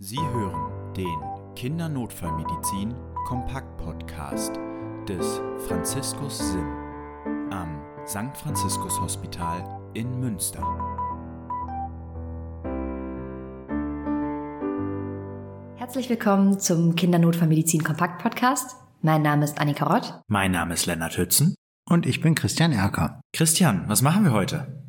Sie hören den Kindernotfallmedizin Kompakt Podcast des Franziskus Sim am St. Franziskus Hospital in Münster. Herzlich willkommen zum Kindernotfallmedizin Kompakt Podcast. Mein Name ist Annika Rott. Mein Name ist Lennart Hützen. Und ich bin Christian Erker. Christian, was machen wir heute?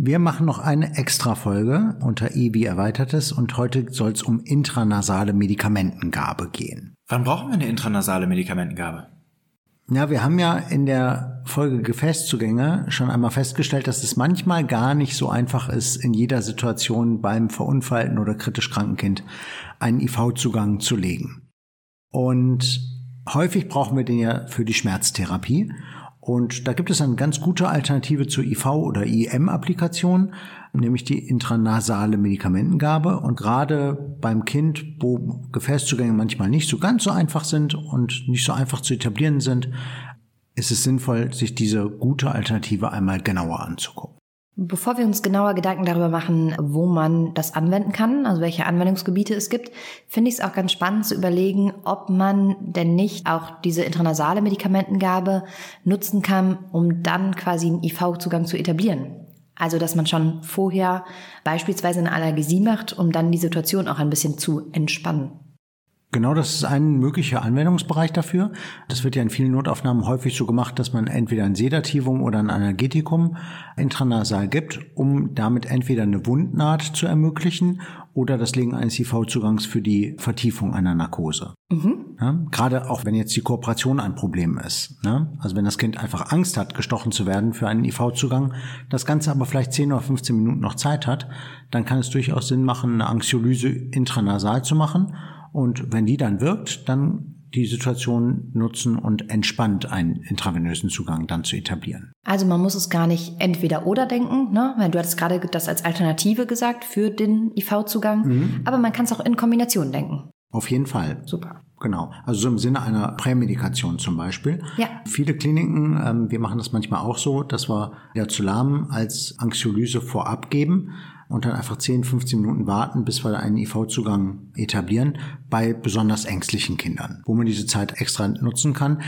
Wir machen noch eine Extra-Folge unter E wie Erweitertes und heute soll es um intranasale Medikamentengabe gehen. Wann brauchen wir eine intranasale Medikamentengabe? Ja, wir haben ja in der Folge Gefäßzugänge schon einmal festgestellt, dass es manchmal gar nicht so einfach ist, in jeder Situation beim verunfallten oder kritisch kranken Kind einen IV-Zugang zu legen. Und häufig brauchen wir den ja für die Schmerztherapie. Und da gibt es eine ganz gute Alternative zur IV- oder IM-Applikation, nämlich die intranasale Medikamentengabe. Und gerade beim Kind, wo Gefäßzugänge manchmal nicht so ganz so einfach sind und nicht so einfach zu etablieren sind, ist es sinnvoll, sich diese gute Alternative einmal genauer anzugucken. Bevor wir uns genauer Gedanken darüber machen, wo man das anwenden kann, also welche Anwendungsgebiete es gibt, finde ich es auch ganz spannend zu überlegen, ob man denn nicht auch diese intranasale Medikamentengabe nutzen kann, um dann quasi einen IV-Zugang zu etablieren. Also, dass man schon vorher beispielsweise eine Allergie macht, um dann die Situation auch ein bisschen zu entspannen. Genau, das ist ein möglicher Anwendungsbereich dafür. Das wird ja in vielen Notaufnahmen häufig so gemacht, dass man entweder ein Sedativum oder ein Analgetikum intranasal gibt, um damit entweder eine Wundnaht zu ermöglichen oder das Legen eines IV-Zugangs für die Vertiefung einer Narkose. Mhm. Ja, gerade auch wenn jetzt die Kooperation ein Problem ist. Ne? Also wenn das Kind einfach Angst hat, gestochen zu werden für einen IV-Zugang, das Ganze aber vielleicht 10 oder 15 Minuten noch Zeit hat, dann kann es durchaus Sinn machen, eine Anxiolyse intranasal zu machen und wenn die dann wirkt, dann die Situation nutzen und entspannt einen intravenösen Zugang dann zu etablieren. Also man muss es gar nicht entweder oder denken, ne? Weil du hattest gerade das als Alternative gesagt für den IV-Zugang, mhm. aber man kann es auch in Kombination denken. Auf jeden Fall. Super. Genau, also so im Sinne einer Prämedikation zum Beispiel. Ja. Viele Kliniken, ähm, wir machen das manchmal auch so, dass wir Diazolam als Anxiolyse vorab geben und dann einfach 10, 15 Minuten warten, bis wir einen IV-Zugang etablieren bei besonders ängstlichen Kindern, wo man diese Zeit extra nutzen kann.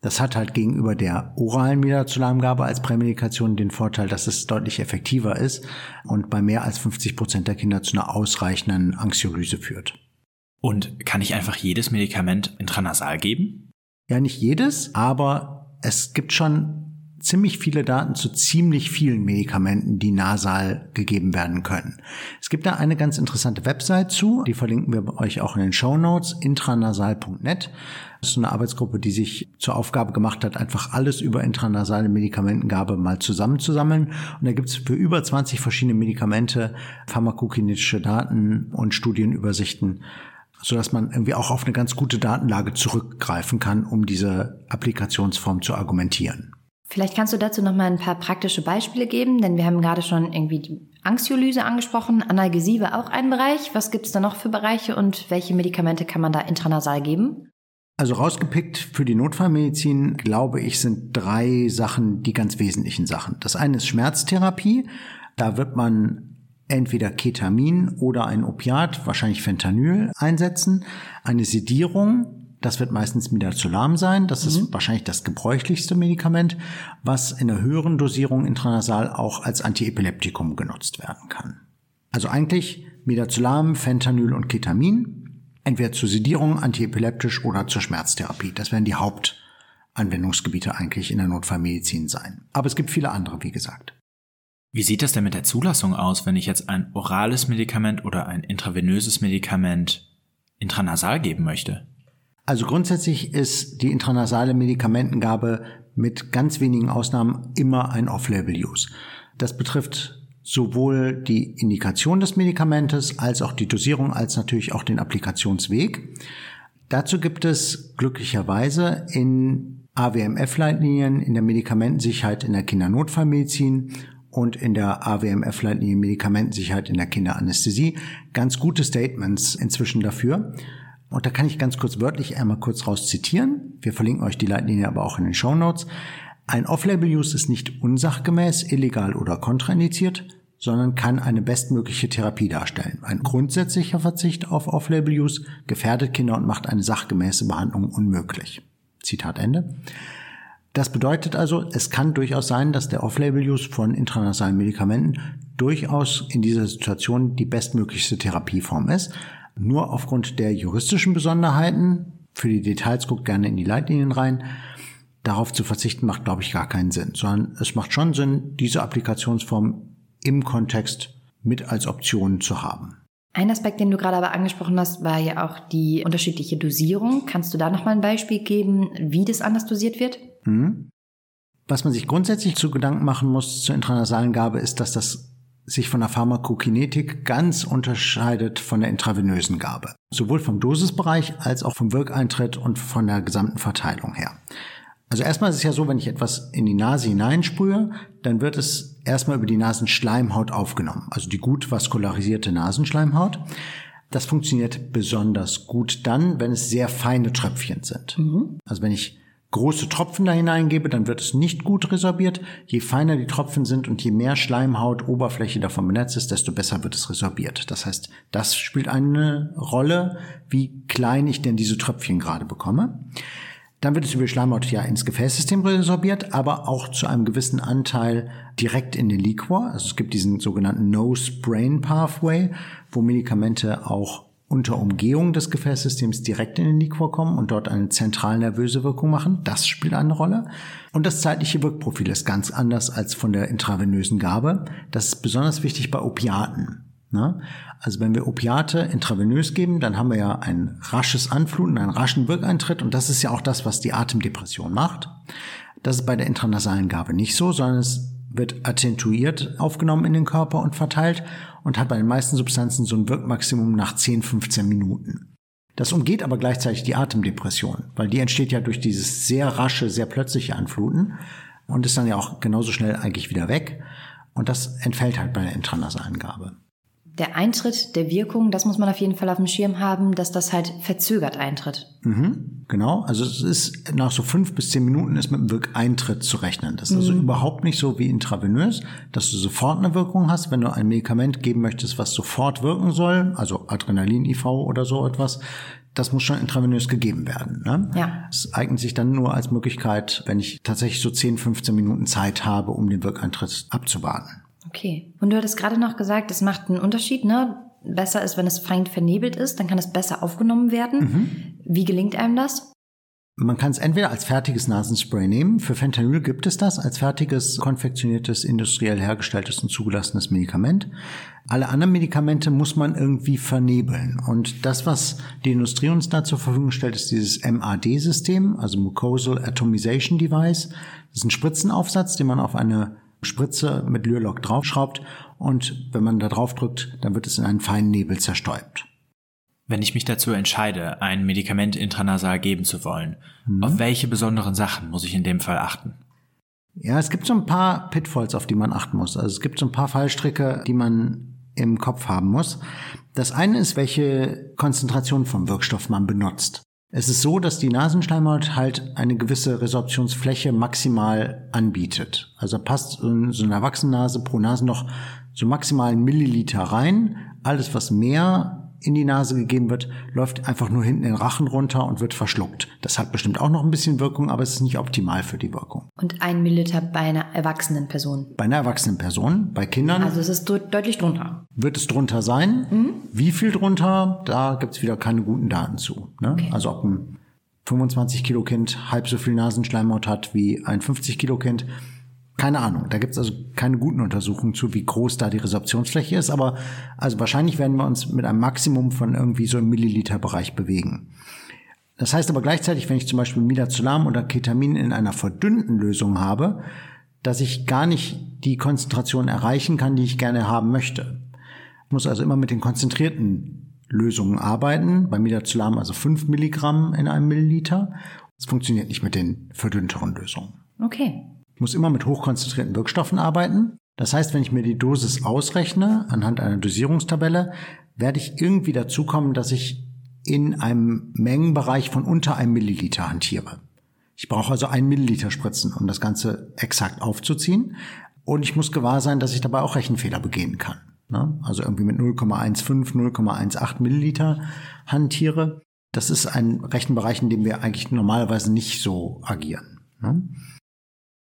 Das hat halt gegenüber der oralen Midazolamgabe als Prämedikation den Vorteil, dass es deutlich effektiver ist und bei mehr als 50 Prozent der Kinder zu einer ausreichenden Anxiolyse führt. Und kann ich einfach jedes Medikament intranasal geben? Ja, nicht jedes, aber es gibt schon ziemlich viele Daten zu ziemlich vielen Medikamenten, die nasal gegeben werden können. Es gibt da eine ganz interessante Website zu, die verlinken wir euch auch in den Show Notes, intranasal.net. Das ist eine Arbeitsgruppe, die sich zur Aufgabe gemacht hat, einfach alles über intranasale Medikamentengabe mal zusammenzusammeln. Und da gibt es für über 20 verschiedene Medikamente pharmakokinetische Daten und Studienübersichten so dass man irgendwie auch auf eine ganz gute Datenlage zurückgreifen kann, um diese Applikationsform zu argumentieren. Vielleicht kannst du dazu noch mal ein paar praktische Beispiele geben, denn wir haben gerade schon irgendwie die Anxiolyse angesprochen. Analgesie war auch ein Bereich. Was gibt es da noch für Bereiche und welche Medikamente kann man da intranasal geben? Also rausgepickt für die Notfallmedizin, glaube ich, sind drei Sachen die ganz wesentlichen Sachen. Das eine ist Schmerztherapie. Da wird man entweder Ketamin oder ein Opiat, wahrscheinlich Fentanyl, einsetzen. Eine Sedierung, das wird meistens Midazolam sein. Das mhm. ist wahrscheinlich das gebräuchlichste Medikament, was in einer höheren Dosierung intranasal auch als Antiepileptikum genutzt werden kann. Also eigentlich Midazolam, Fentanyl und Ketamin, entweder zur Sedierung, antiepileptisch oder zur Schmerztherapie. Das werden die Hauptanwendungsgebiete eigentlich in der Notfallmedizin sein. Aber es gibt viele andere, wie gesagt. Wie sieht das denn mit der Zulassung aus, wenn ich jetzt ein orales Medikament oder ein intravenöses Medikament intranasal geben möchte? Also grundsätzlich ist die intranasale Medikamentengabe mit ganz wenigen Ausnahmen immer ein Off-Label-Use. Das betrifft sowohl die Indikation des Medikamentes als auch die Dosierung als natürlich auch den Applikationsweg. Dazu gibt es glücklicherweise in AWMF-Leitlinien in der Medikamentensicherheit in der Kindernotfallmedizin und in der AWMF-Leitlinie Medikamentensicherheit in der Kinderanästhesie ganz gute Statements inzwischen dafür. Und da kann ich ganz kurz wörtlich einmal kurz raus zitieren. Wir verlinken euch die Leitlinie aber auch in den Show Notes. Ein Off-Label-Use ist nicht unsachgemäß, illegal oder kontraindiziert, sondern kann eine bestmögliche Therapie darstellen. Ein grundsätzlicher Verzicht auf Off-Label-Use gefährdet Kinder und macht eine sachgemäße Behandlung unmöglich. Zitat Ende. Das bedeutet also, es kann durchaus sein, dass der Off-Label-Use von intranasalen Medikamenten durchaus in dieser Situation die bestmöglichste Therapieform ist. Nur aufgrund der juristischen Besonderheiten, für die Details guckt gerne in die Leitlinien rein, darauf zu verzichten macht, glaube ich, gar keinen Sinn, sondern es macht schon Sinn, diese Applikationsform im Kontext mit als Option zu haben. Ein Aspekt, den du gerade aber angesprochen hast, war ja auch die unterschiedliche Dosierung. Kannst du da nochmal ein Beispiel geben, wie das anders dosiert wird? Mhm. Was man sich grundsätzlich zu Gedanken machen muss zur intranasalen Gabe, ist, dass das sich von der Pharmakokinetik ganz unterscheidet von der intravenösen Gabe. Sowohl vom Dosisbereich als auch vom Wirkeintritt und von der gesamten Verteilung her. Also erstmal ist es ja so, wenn ich etwas in die Nase hineinsprühe, dann wird es erstmal über die Nasenschleimhaut aufgenommen, also die gut vaskularisierte Nasenschleimhaut. Das funktioniert besonders gut dann, wenn es sehr feine Tröpfchen sind. Mhm. Also wenn ich große Tropfen da hineingebe, dann wird es nicht gut resorbiert. Je feiner die Tropfen sind und je mehr Schleimhaut, Oberfläche davon benetzt ist, desto besser wird es resorbiert. Das heißt, das spielt eine Rolle, wie klein ich denn diese Tröpfchen gerade bekomme. Dann wird es über Schleimhaut ja ins Gefäßsystem resorbiert, aber auch zu einem gewissen Anteil direkt in den Liquor. Also es gibt diesen sogenannten Nose-Brain Pathway, wo Medikamente auch unter Umgehung des Gefäßsystems direkt in den Liquor kommen und dort eine zentralnervöse Wirkung machen. Das spielt eine Rolle. Und das zeitliche Wirkprofil ist ganz anders als von der intravenösen Gabe. Das ist besonders wichtig bei Opiaten. Ne? Also wenn wir Opiate intravenös geben, dann haben wir ja ein rasches Anfluten, einen raschen Wirkeintritt und das ist ja auch das, was die Atemdepression macht. Das ist bei der intranasalen Gabe nicht so, sondern es wird attentuiert aufgenommen in den Körper und verteilt und hat bei den meisten Substanzen so ein Wirkmaximum nach 10, 15 Minuten. Das umgeht aber gleichzeitig die Atemdepression, weil die entsteht ja durch dieses sehr rasche, sehr plötzliche Anfluten und ist dann ja auch genauso schnell eigentlich wieder weg. Und das entfällt halt bei der intranasalen Gabe der Eintritt der Wirkung, das muss man auf jeden Fall auf dem Schirm haben, dass das halt verzögert eintritt. Mhm, genau, also es ist nach so fünf bis zehn Minuten ist mit dem Wirkeintritt zu rechnen. Das ist also mhm. also überhaupt nicht so wie intravenös, dass du sofort eine Wirkung hast, wenn du ein Medikament geben möchtest, was sofort wirken soll, also Adrenalin-IV oder so etwas. Das muss schon intravenös gegeben werden. Ne? Ja. Es eignet sich dann nur als Möglichkeit, wenn ich tatsächlich so 10, 15 Minuten Zeit habe, um den Wirkeintritt abzuwarten. Okay. Und du hattest gerade noch gesagt, es macht einen Unterschied, ne? Besser ist, wenn es fein vernebelt ist, dann kann es besser aufgenommen werden. Mhm. Wie gelingt einem das? Man kann es entweder als fertiges Nasenspray nehmen. Für Fentanyl gibt es das als fertiges, konfektioniertes, industriell hergestelltes und zugelassenes Medikament. Alle anderen Medikamente muss man irgendwie vernebeln. Und das, was die Industrie uns da zur Verfügung stellt, ist dieses MAD-System, also Mucosal Atomization Device. Das ist ein Spritzenaufsatz, den man auf eine Spritze mit Lürlock draufschraubt und wenn man da drauf drückt, dann wird es in einen feinen Nebel zerstäubt. Wenn ich mich dazu entscheide, ein Medikament intranasal geben zu wollen, mhm. auf welche besonderen Sachen muss ich in dem Fall achten? Ja, es gibt so ein paar Pitfalls, auf die man achten muss. Also es gibt so ein paar Fallstricke, die man im Kopf haben muss. Das eine ist, welche Konzentration vom Wirkstoff man benutzt. Es ist so, dass die Nasenschleimhaut halt eine gewisse Resorptionsfläche maximal anbietet. Also passt so eine Erwachsenennase pro Nasenloch so maximal ein Milliliter rein. Alles, was mehr in die Nase gegeben wird, läuft einfach nur hinten den Rachen runter und wird verschluckt. Das hat bestimmt auch noch ein bisschen Wirkung, aber es ist nicht optimal für die Wirkung. Und ein Milliliter bei einer erwachsenen Person? Bei einer erwachsenen Person, bei Kindern. Also es ist deutlich drunter. Wird es drunter sein? Mhm. Wie viel drunter? Da gibt es wieder keine guten Daten zu. Ne? Okay. Also ob ein 25 Kilo Kind halb so viel Nasenschleimhaut hat wie ein 50 Kilo Kind, keine Ahnung. Da gibt es also keine guten Untersuchungen zu, wie groß da die Resorptionsfläche ist. Aber also wahrscheinlich werden wir uns mit einem Maximum von irgendwie so im Milliliterbereich bewegen. Das heißt aber gleichzeitig, wenn ich zum Beispiel Midazolam oder Ketamin in einer verdünnten Lösung habe, dass ich gar nicht die Konzentration erreichen kann, die ich gerne haben möchte. Ich muss also immer mit den konzentrierten Lösungen arbeiten. Bei Midazolam also 5 Milligramm in einem Milliliter. Es funktioniert nicht mit den verdünnteren Lösungen. Okay. Ich muss immer mit hochkonzentrierten Wirkstoffen arbeiten. Das heißt, wenn ich mir die Dosis ausrechne anhand einer Dosierungstabelle, werde ich irgendwie dazu kommen, dass ich in einem Mengenbereich von unter einem Milliliter hantiere. Ich brauche also ein Milliliter Spritzen, um das Ganze exakt aufzuziehen. Und ich muss gewahr sein, dass ich dabei auch Rechenfehler begehen kann. Ne? Also irgendwie mit 0,15, 0,18 Milliliter hantiere. Das ist ein Rechenbereich, in dem wir eigentlich normalerweise nicht so agieren.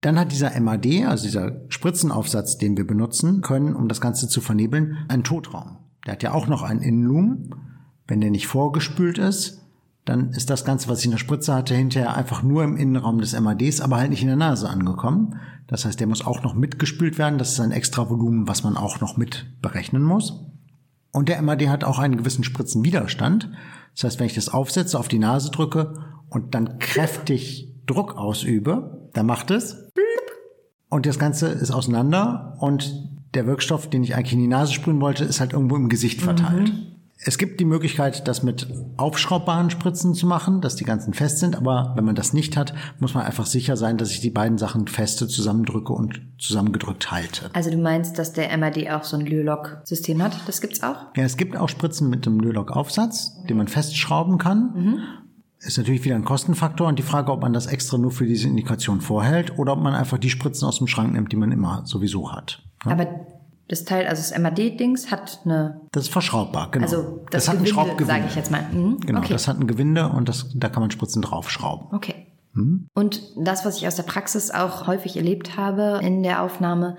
Dann hat dieser MAD, also dieser Spritzenaufsatz, den wir benutzen können, um das Ganze zu vernebeln, einen Totraum. Der hat ja auch noch einen Innenlumen. Wenn der nicht vorgespült ist, dann ist das Ganze, was ich in der Spritze hatte, hinterher einfach nur im Innenraum des MADs, aber halt nicht in der Nase angekommen. Das heißt, der muss auch noch mitgespült werden. Das ist ein extra Volumen, was man auch noch mit berechnen muss. Und der MAD hat auch einen gewissen Spritzenwiderstand. Das heißt, wenn ich das aufsetze, auf die Nase drücke und dann kräftig Druck ausübe, dann macht es und das Ganze ist auseinander und der Wirkstoff, den ich eigentlich in die Nase sprühen wollte, ist halt irgendwo im Gesicht verteilt. Mhm. Es gibt die Möglichkeit, das mit aufschraubbaren Spritzen zu machen, dass die ganzen fest sind, aber wenn man das nicht hat, muss man einfach sicher sein, dass ich die beiden Sachen feste zusammendrücke und zusammengedrückt halte. Also du meinst, dass der MRD auch so ein Lylock-System hat? Das gibt's auch? Ja, es gibt auch Spritzen mit einem Lylock-Aufsatz, den man festschrauben kann. Mhm. Ist natürlich wieder ein Kostenfaktor und die Frage, ob man das extra nur für diese Indikation vorhält oder ob man einfach die Spritzen aus dem Schrank nimmt, die man immer sowieso hat. Ja? Aber das Teil, also das MAD-Dings hat eine. Das ist verschraubbar, genau. Also das, das hat Gewinde, ein Schraubgewinde. sage ich jetzt mal. Mhm. Genau, okay. das hat ein Gewinde und das, da kann man Spritzen draufschrauben. Okay. Mhm. Und das, was ich aus der Praxis auch häufig erlebt habe in der Aufnahme,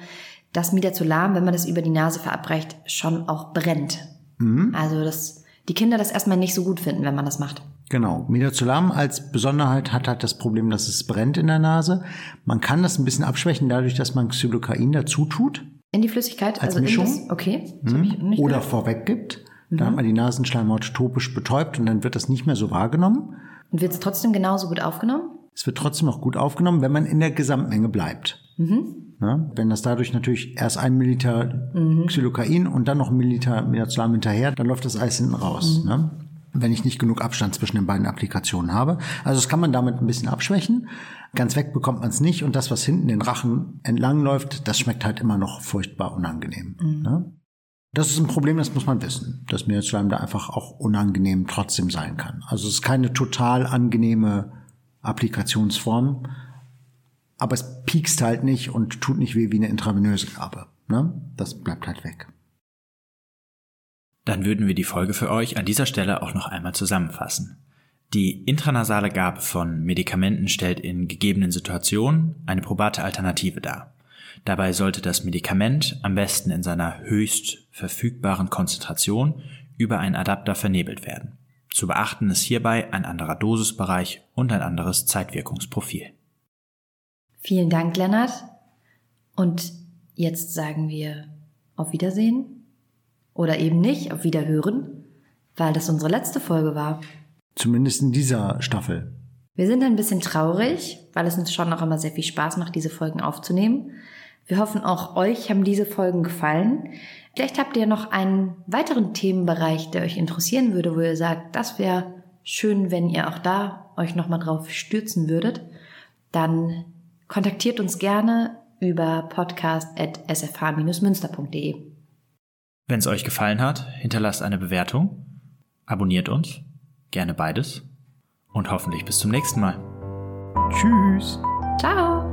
dass Midazolam, wenn man das über die Nase verabreicht, schon auch brennt. Mhm. Also dass die Kinder das erstmal nicht so gut finden, wenn man das macht. Genau. Midazolam als Besonderheit hat halt das Problem, dass es brennt in der Nase. Man kann das ein bisschen abschwächen dadurch, dass man Xylocain dazu tut. In die Flüssigkeit? Als also Mischung. Das, okay. Mhm. Oder gehört. vorweg gibt. Mhm. Da hat man die Nasenschleimhaut topisch betäubt und dann wird das nicht mehr so wahrgenommen. Und wird es trotzdem genauso gut aufgenommen? Es wird trotzdem noch gut aufgenommen, wenn man in der Gesamtmenge bleibt. Mhm. Ja, wenn das dadurch natürlich erst ein Milliliter mhm. Xylocain und dann noch ein Milliliter Midazolam hinterher, dann läuft das Eis hinten raus. Mhm. Ne? Wenn ich nicht genug Abstand zwischen den beiden Applikationen habe. Also das kann man damit ein bisschen abschwächen. Ganz weg bekommt man es nicht und das, was hinten den Rachen entlang läuft, das schmeckt halt immer noch furchtbar unangenehm. Mhm. Ne? Das ist ein Problem, das muss man wissen, dass Meeresschleim da einfach auch unangenehm trotzdem sein kann. Also es ist keine total angenehme Applikationsform, aber es piekst halt nicht und tut nicht weh wie eine intravenöse Gabe. Ne? Das bleibt halt weg. Dann würden wir die Folge für euch an dieser Stelle auch noch einmal zusammenfassen. Die intranasale Gabe von Medikamenten stellt in gegebenen Situationen eine probate Alternative dar. Dabei sollte das Medikament am besten in seiner höchst verfügbaren Konzentration über einen Adapter vernebelt werden. Zu beachten ist hierbei ein anderer Dosisbereich und ein anderes Zeitwirkungsprofil. Vielen Dank, Lennart. Und jetzt sagen wir auf Wiedersehen oder eben nicht auf Wiederhören, weil das unsere letzte Folge war. Zumindest in dieser Staffel. Wir sind ein bisschen traurig, weil es uns schon noch immer sehr viel Spaß macht, diese Folgen aufzunehmen. Wir hoffen auch euch haben diese Folgen gefallen. Vielleicht habt ihr noch einen weiteren Themenbereich, der euch interessieren würde, wo ihr sagt, das wäre schön, wenn ihr auch da euch nochmal drauf stürzen würdet. Dann kontaktiert uns gerne über podcast.sfh-münster.de. Wenn es euch gefallen hat, hinterlasst eine Bewertung, abonniert uns, gerne beides und hoffentlich bis zum nächsten Mal. Tschüss. Ciao.